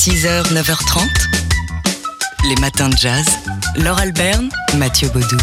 6h, 9h30. Les matins de jazz. Laure Alberne, Mathieu Baudou.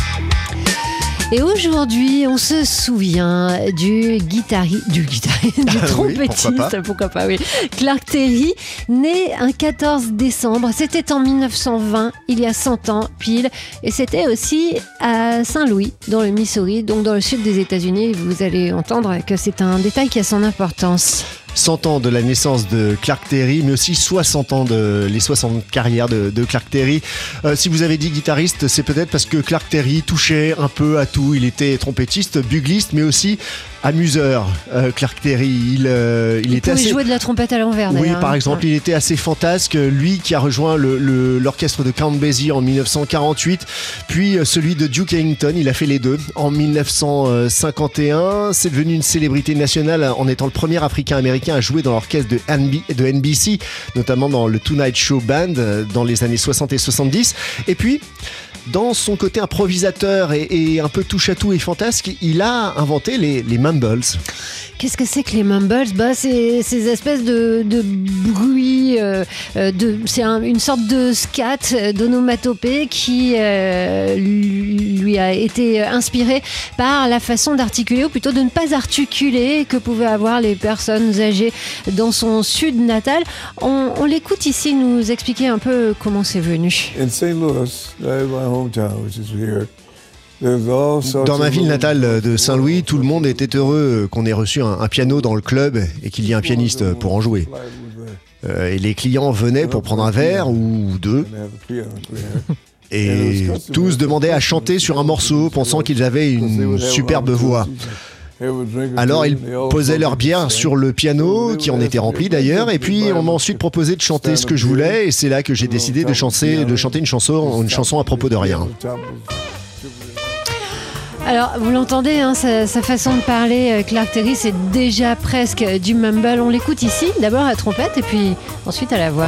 Et aujourd'hui, on se souvient du guitariste, du guitariste, du Ah oui, trompettiste, pourquoi pourquoi pas, oui, Clark Terry, né un 14 décembre. C'était en 1920, il y a 100 ans pile, et c'était aussi à Saint-Louis, dans le Missouri, donc dans le sud des États-Unis. Vous allez entendre que c'est un détail qui a son importance. 100 ans de la naissance de Clark Terry, mais aussi 60 ans de les 60 carrières de, Clark Terry. Euh, si vous avez dit guitariste, c'est peut-être parce que Clark Terry touchait un peu à tout. Il était trompettiste, bugliste, mais aussi amuseur. Euh, Clark Terry, il, euh, il, Il, était pouvait assez jouer de la trompette à l'envers. Oui, par hein. exemple, il était assez fantasque. Lui qui a rejoint le- le- l'orchestre de Count Basie en 1948, puis euh, celui de Duke Ellington. Il a fait les deux en 1951. C'est devenu une célébrité nationale en étant le premier Africain-Américain à jouer dans l'orchestre de, NB de NBC, notamment dans le Tonight Show Band euh, dans les années 60 et 70. Et puis, dans son côté improvisateur et, et un peu touche-à-tout et fantasque, il a inventé les, les mumbles. Qu'est-ce que c'est que les mumbles? Bah, C'est ces espèces de, de bruits, euh, euh, de- c'est un- une sorte de scat, euh, d'onomatopée qui euh, lui a été inspiré par la façon d'articuler, ou plutôt de ne pas articuler que pouvaient avoir les personnes âgées dans son sud natal. On, on l'écoute ici nous expliquer un peu comment c'est venu. In St. Louis, that is my hometown, which is here. Dans ma of ville natale de Saint-Louis, tout le monde était heureux qu'on ait reçu un, un piano dans le club et qu'il y ait un pianiste pour en jouer. Euh, et les clients venaient pour prendre un verre ou deux et tous demandaient à chanter sur un morceau pensant qu'ils avaient une superbe voix. Alors ils posaient leur bière sur le piano, qui en était rempli d'ailleurs, et puis on m'a ensuite proposé de chanter ce que je voulais, et c'est là que j'ai décidé de chanter, de chanter une chanson, une chanson à propos de rien. Alors, vous l'entendez, hein, sa, façon de parler, euh, Clark Terry, c'est déjà presque du mumble. On l'écoute ici, d'abord à la trompette et puis ensuite à la voix.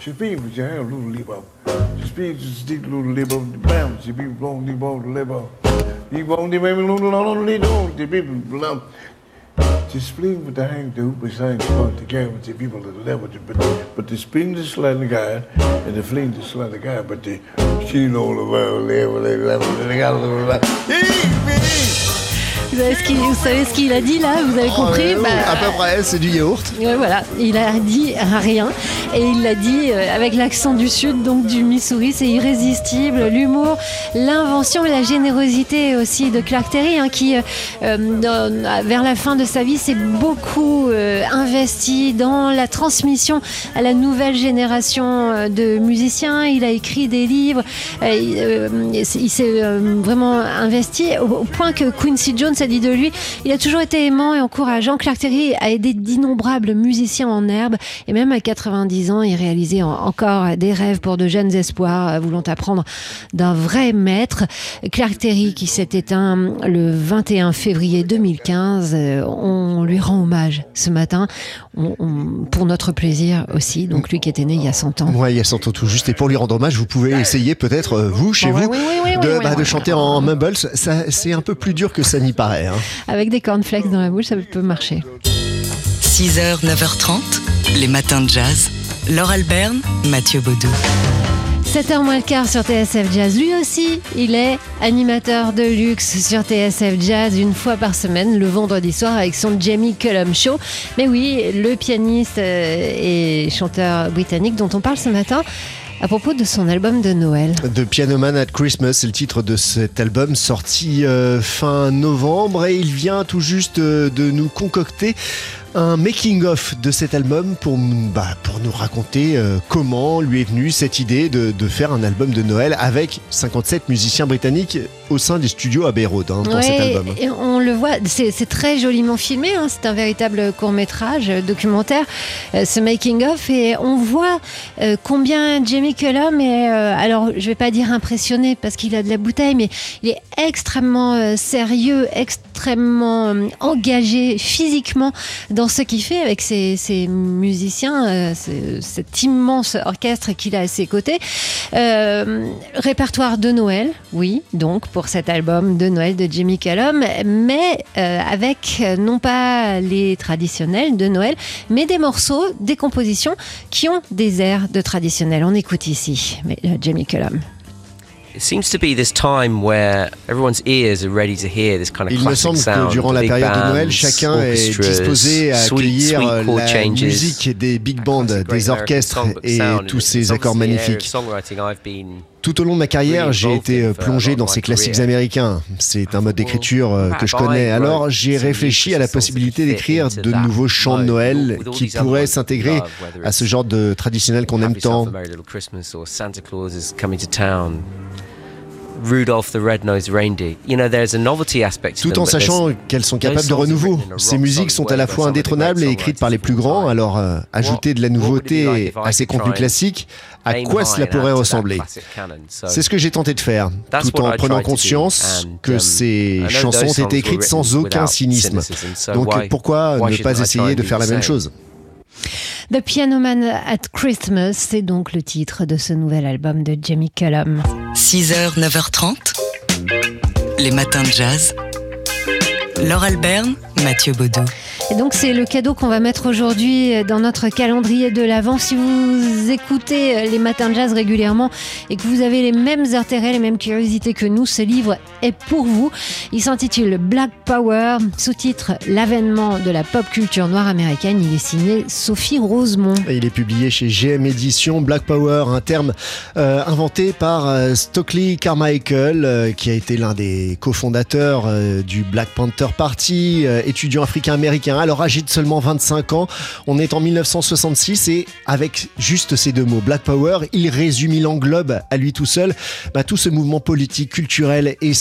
She be with your hand, a little libo. She be just deep little libo. Bam, she be long libo, libo. Libo, libo, little, little, little, the people love. She be. She spleen with the hand do, but she ain't supposed to care with the people that level to but but the spleen the slender guy and the fleen the slender guy, but the she know the world level level level level level level Vous savez ce qu'il, vous savez ce qu'il a dit là Vous avez compris Oh, Bah, à peu près, c'est du yaourt. ouais, voilà, il a dit rien et il l'a dit euh, avec l'accent du sud, donc du Missouri, c'est irrésistible. L'humour, l'invention et la générosité aussi de Clark Terry, hein, qui euh, euh, dans- vers la fin de sa vie s'est beaucoup euh, investi dans la transmission à la nouvelle génération de musiciens. Il a écrit des livres, euh, il, s'est vraiment investi au, au point que Quincy Jones a de lui, il a toujours été aimant et encourageant. Clark Terry a aidé d'innombrables musiciens en herbe et même à 90 ans, il réalisait en- encore des rêves pour de jeunes espoirs euh, voulant apprendre d'un vrai maître. Clark Terry qui s'est éteint le 21 février 2015, euh, on lui rend hommage ce matin on- on- pour notre plaisir aussi. Donc lui qui était né il y a 100 ans. Ouais, il y a 100 ans tout juste. Et pour lui rendre hommage, vous pouvez essayer peut-être, euh, vous, chez vous, oui, oui, oui, de, oui, bah, oui, de oui. chanter en mumbles. Ça, c'est un peu plus dur que ça n'y paraît. hein. Avec des cornflakes dans la bouche, ça peut marcher. 6h, 9h30. Les matins de jazz. Laure Alberne, Mathieu Baudou. 7h moins le quart sur TSF Jazz. Lui aussi, il est animateur de luxe sur TSF Jazz une fois par semaine, le vendredi soir, avec son Jamie Cullum Show. Mais oui, le pianiste euh, et chanteur britannique dont on parle ce matin à propos de son album de Noël. The Piano Man at Christmas, c'est le titre de cet album sorti euh, fin novembre et il vient tout juste euh, de nous concocter un making-of de cet album pour, bah, pour nous raconter euh, comment lui est venue cette idée de, de faire un album de Noël avec 57 musiciens britanniques au sein des studios Abbey Road hein, pour Ouais, cet album. et on le voit, c'est très joliment filmé, hein, c'est un véritable court métrage documentaire, euh, ce making of, et on voit euh, combien Jamie Cullum est, euh, alors je vais pas dire impressionné parce qu'il a de la bouteille, mais il est extrêmement euh, sérieux, extrêmement euh, engagé physiquement dans ce qu'il fait avec ses, musiciens, euh, ce- cet immense orchestre qu'il a à ses côtés. Euh, répertoire de Noël, oui, donc pour cet album de Noël de Jimmy Callum, mais avec non pas les traditionnels de Noël, mais des morceaux, des compositions qui ont des airs de traditionnels. On écoute ici Jimmy Cullum. It seems to be this time where everyone's ears are ready to hear this kind of Il me semble sound. que durant la période de Noël, chacun est disposé à accueillir sweet la changes. musique des big bands, des orchestres et tous ces accords magnifiques. Tout au long de ma carrière, j'ai été euh, plongé dans ces classiques américains. C'est un mode d'écriture euh, que je connais. Alors, j'ai réfléchi à la possibilité d'écrire de nouveaux chants de Noël qui pourraient s'intégrer à ce genre de traditionnel qu'on aime tant. Rudolph the Red-Nosed Reindeer. You know, there's a novelty aspect to Tout en sachant qu'elles sont capables de renouveau. Ces musiques sont à la fois indétrônables et écrites par les plus grands, alors euh, ajouter de la nouveauté à ces contenus classiques, à quoi cela pourrait ressembler C'est ce que j'ai tenté de faire, tout en prenant conscience que um, ces chansons ont été écrites sans aucun cynisme. Donc pourquoi ne pas essayer de faire la même chose? The Piano Man at Christmas, c'est donc le titre de ce nouvel album de Jamie Cullum. 6h, 9h30. Les matins de jazz. Laure Alberne, Mathieu Baudou. Et donc c'est le cadeau qu'on va mettre aujourd'hui dans notre calendrier de l'Avent. Si vous écoutez les matins de jazz régulièrement et que vous avez les mêmes intérêts, les mêmes curiosités que nous, ce livre est pour vous. Il s'intitule Black Power, sous-titre L'avènement de la pop culture noire américaine. Il est signé Sophie Rosemont. Et Il est publié chez GM Éditions. Black Power, un terme euh, inventé par euh, Stokely Carmichael, euh, qui a été l'un des cofondateurs du Black Panther Party, étudiant africain-américain, alors âgé de seulement 25 ans. On est en 1966 et avec juste ces deux mots, Black Power, il résume, il englobe à lui tout seul bah, tout ce mouvement politique, culturel et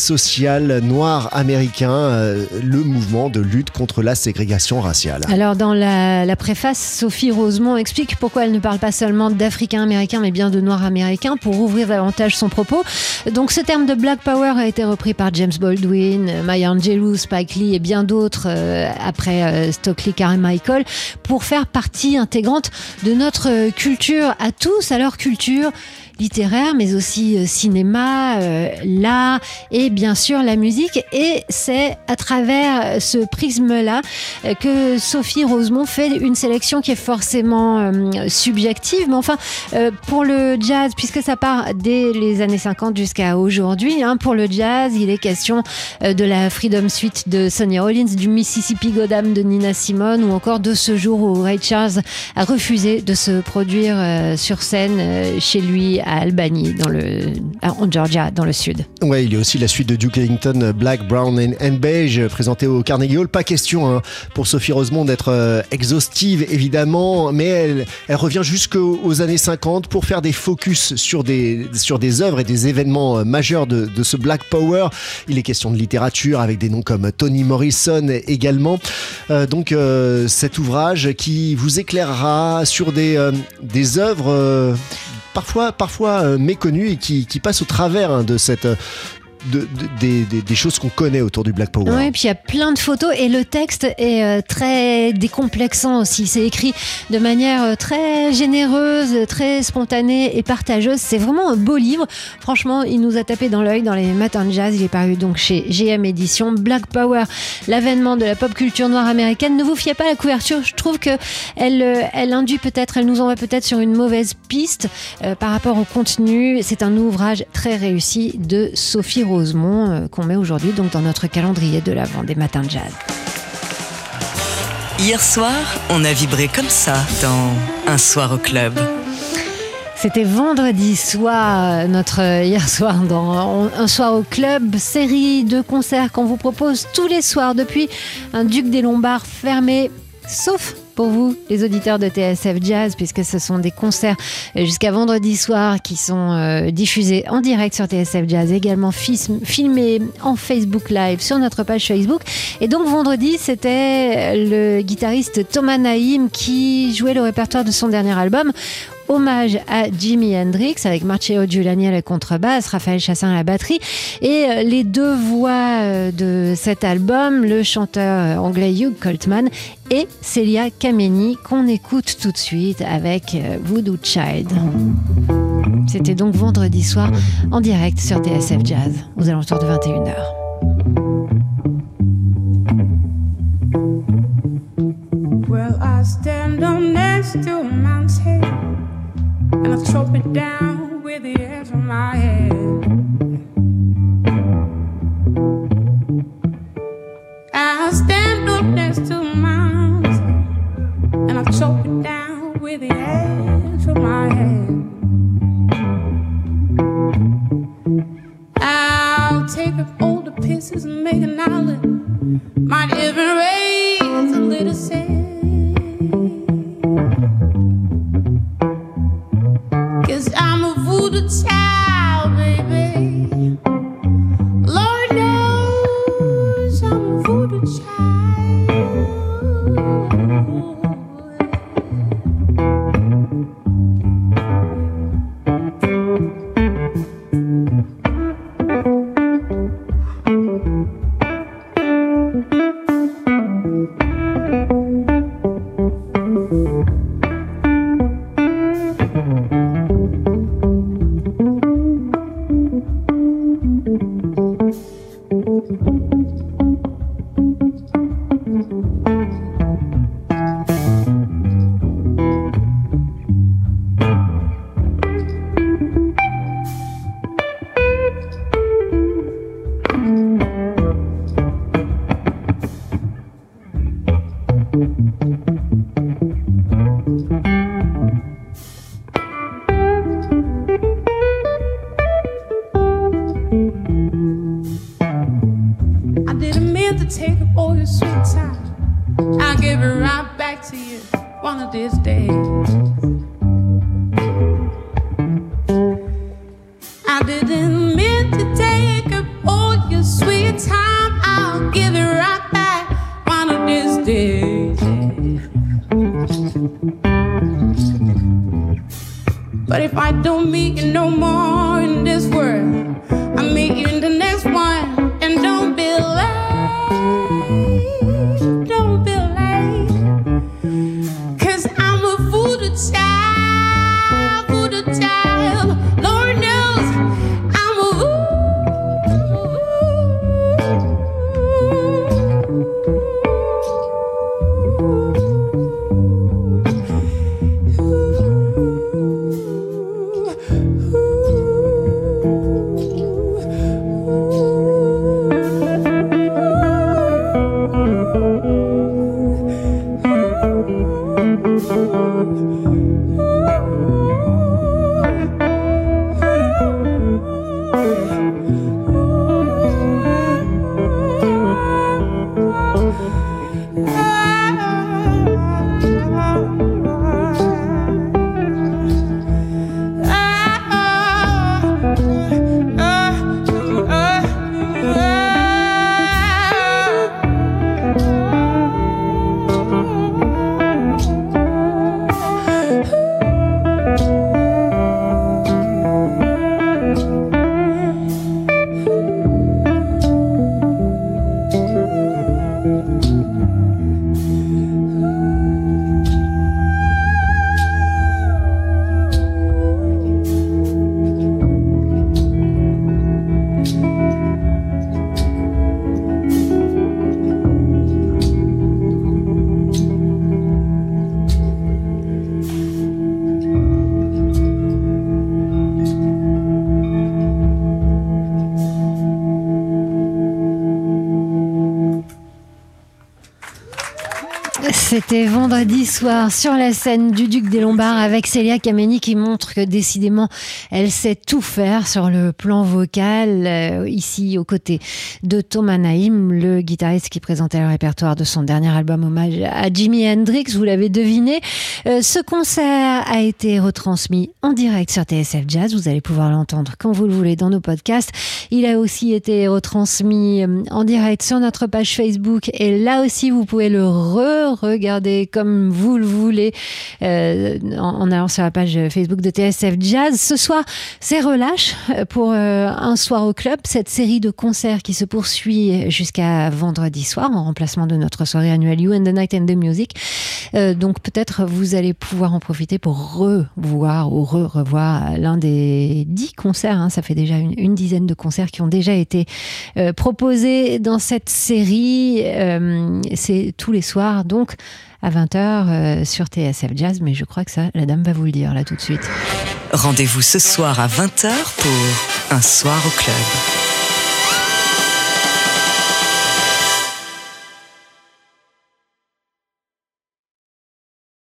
noir américain, euh, le mouvement de lutte contre la ségrégation raciale. Alors dans la, préface, Sophie Rosemont explique pourquoi elle ne parle pas seulement d'Africains américains mais bien de Noirs américains pour ouvrir davantage son propos. Donc ce terme de Black Power a été repris par James Baldwin, Maya Angelou, Spike Lee et bien d'autres euh, après euh, Stokely Carmichael pour faire partie intégrante de notre culture à tous, à leur culture littéraire, mais aussi euh, cinéma, euh, l'art et bien sûr la musique. Et c'est à travers ce prisme-là euh, que Sophie Rosemont fait une sélection qui est forcément euh, subjective, mais enfin euh, pour le jazz, puisque ça part dès les années 50 jusqu'à aujourd'hui, hein, pour le jazz, il est question euh, de la Freedom Suite de Sonny Rollins, du Mississippi Goddam de Nina Simone, ou encore de ce jour où Ray Charles a refusé de se produire euh, sur scène euh, chez lui à Albany, dans le, en Georgia, dans le sud. Ouais, il y a aussi la suite de Duke Ellington, Black, Brown and, Beige, présenté au Carnegie Hall. Pas question hein, pour Sophie Rosemont d'être euh, exhaustive, évidemment, mais elle, elle revient jusqu'aux aux années 50 pour faire des focus sur des, sur des œuvres et des événements euh, majeurs de, ce Black Power. Il est question de littérature avec des noms comme Toni Morrison également. Euh, donc euh, cet ouvrage qui vous éclairera sur des, euh, des œuvres euh, parfois, parfois euh, et qui, qui passent au travers hein, de cette... de- de- des, choses qu'on connaît autour du Black Power. Oui, puis il y a plein de photos et le texte est euh, très décomplexant aussi. C'est écrit de manière euh, très généreuse, très spontanée et partageuse. C'est vraiment un beau livre. Franchement, il nous a tapé dans l'œil dans les matins de jazz. Il est paru donc chez GM Édition. Black Power, l'avènement de la pop culture noire américaine. Ne vous fiez pas à la couverture. Je trouve que elle, euh, elle induit peut-être, elle nous envoie peut-être sur une mauvaise piste par rapport au contenu. C'est un ouvrage très réussi de Sophie Rosemont euh, qu'on met aujourd'hui donc dans notre calendrier de l'avant des matins de jazz. Hier soir, on a vibré comme ça dans Un soir au club. C'était vendredi soir, euh, notre euh, hier soir dans Un soir au club, série de concerts qu'on vous propose tous les soirs depuis un Duc des Lombards fermé sauf pour vous, les auditeurs de TSF Jazz, puisque ce sont des concerts jusqu'à vendredi soir qui sont euh, diffusés en direct sur TSF Jazz, également filmés en Facebook Live sur notre page Facebook. Et donc vendredi, c'était le guitariste Thomas Naïm qui jouait le répertoire de son dernier album. Hommage à Jimi Hendrix avec Marcello Giuliani à la contrebasse, Raphaël Chassin à la batterie et euh, les deux voix euh, de cet album, le chanteur euh, anglais Hugh Coltman et Celia Kameni qu'on écoute tout de suite avec Voodoo Child. C'était donc vendredi soir en direct sur TSF Jazz aux alentours de 21h. Well, I stand on next to a mountain and I chop it down with the edge of my head. I stand up next to and I it down with the edge of my head. I'll take up all the pieces and make an island. Might even one of c'était vendredi soir sur la scène du Duc des Lombards avec Célia Kameni qui montre que décidément elle sait tout faire sur le plan vocal. euh, ici aux côtés de Thomas Naïm, le guitariste qui présentait le répertoire de son dernier album hommage à Jimi Hendrix. Vous l'avez deviné, euh, ce concert a été retransmis en direct sur TSF Jazz. Vous allez pouvoir l'entendre quand vous le voulez dans nos podcasts. Il a aussi été retransmis euh, en direct sur notre page Facebook et là aussi vous pouvez le re-regarder comme vous le voulez euh, en, allant sur la page Facebook de TSF Jazz. Ce soir, c'est relâche euh, pour euh, un soir au club, cette série de concerts qui se poursuit jusqu'à vendredi soir en remplacement de notre soirée annuelle You and the Night and the Music. Donc peut-être vous allez pouvoir en profiter pour revoir ou re-revoir l'un des dix concerts. hein. Ça fait déjà une, une dizaine de concerts qui ont déjà été proposés dans cette série. C'est tous les soirs, donc à 20h sur TSF Jazz. Mais je crois que ça, la dame va vous le dire là tout de suite. Rendez-vous ce soir à 20h pour Un soir au club.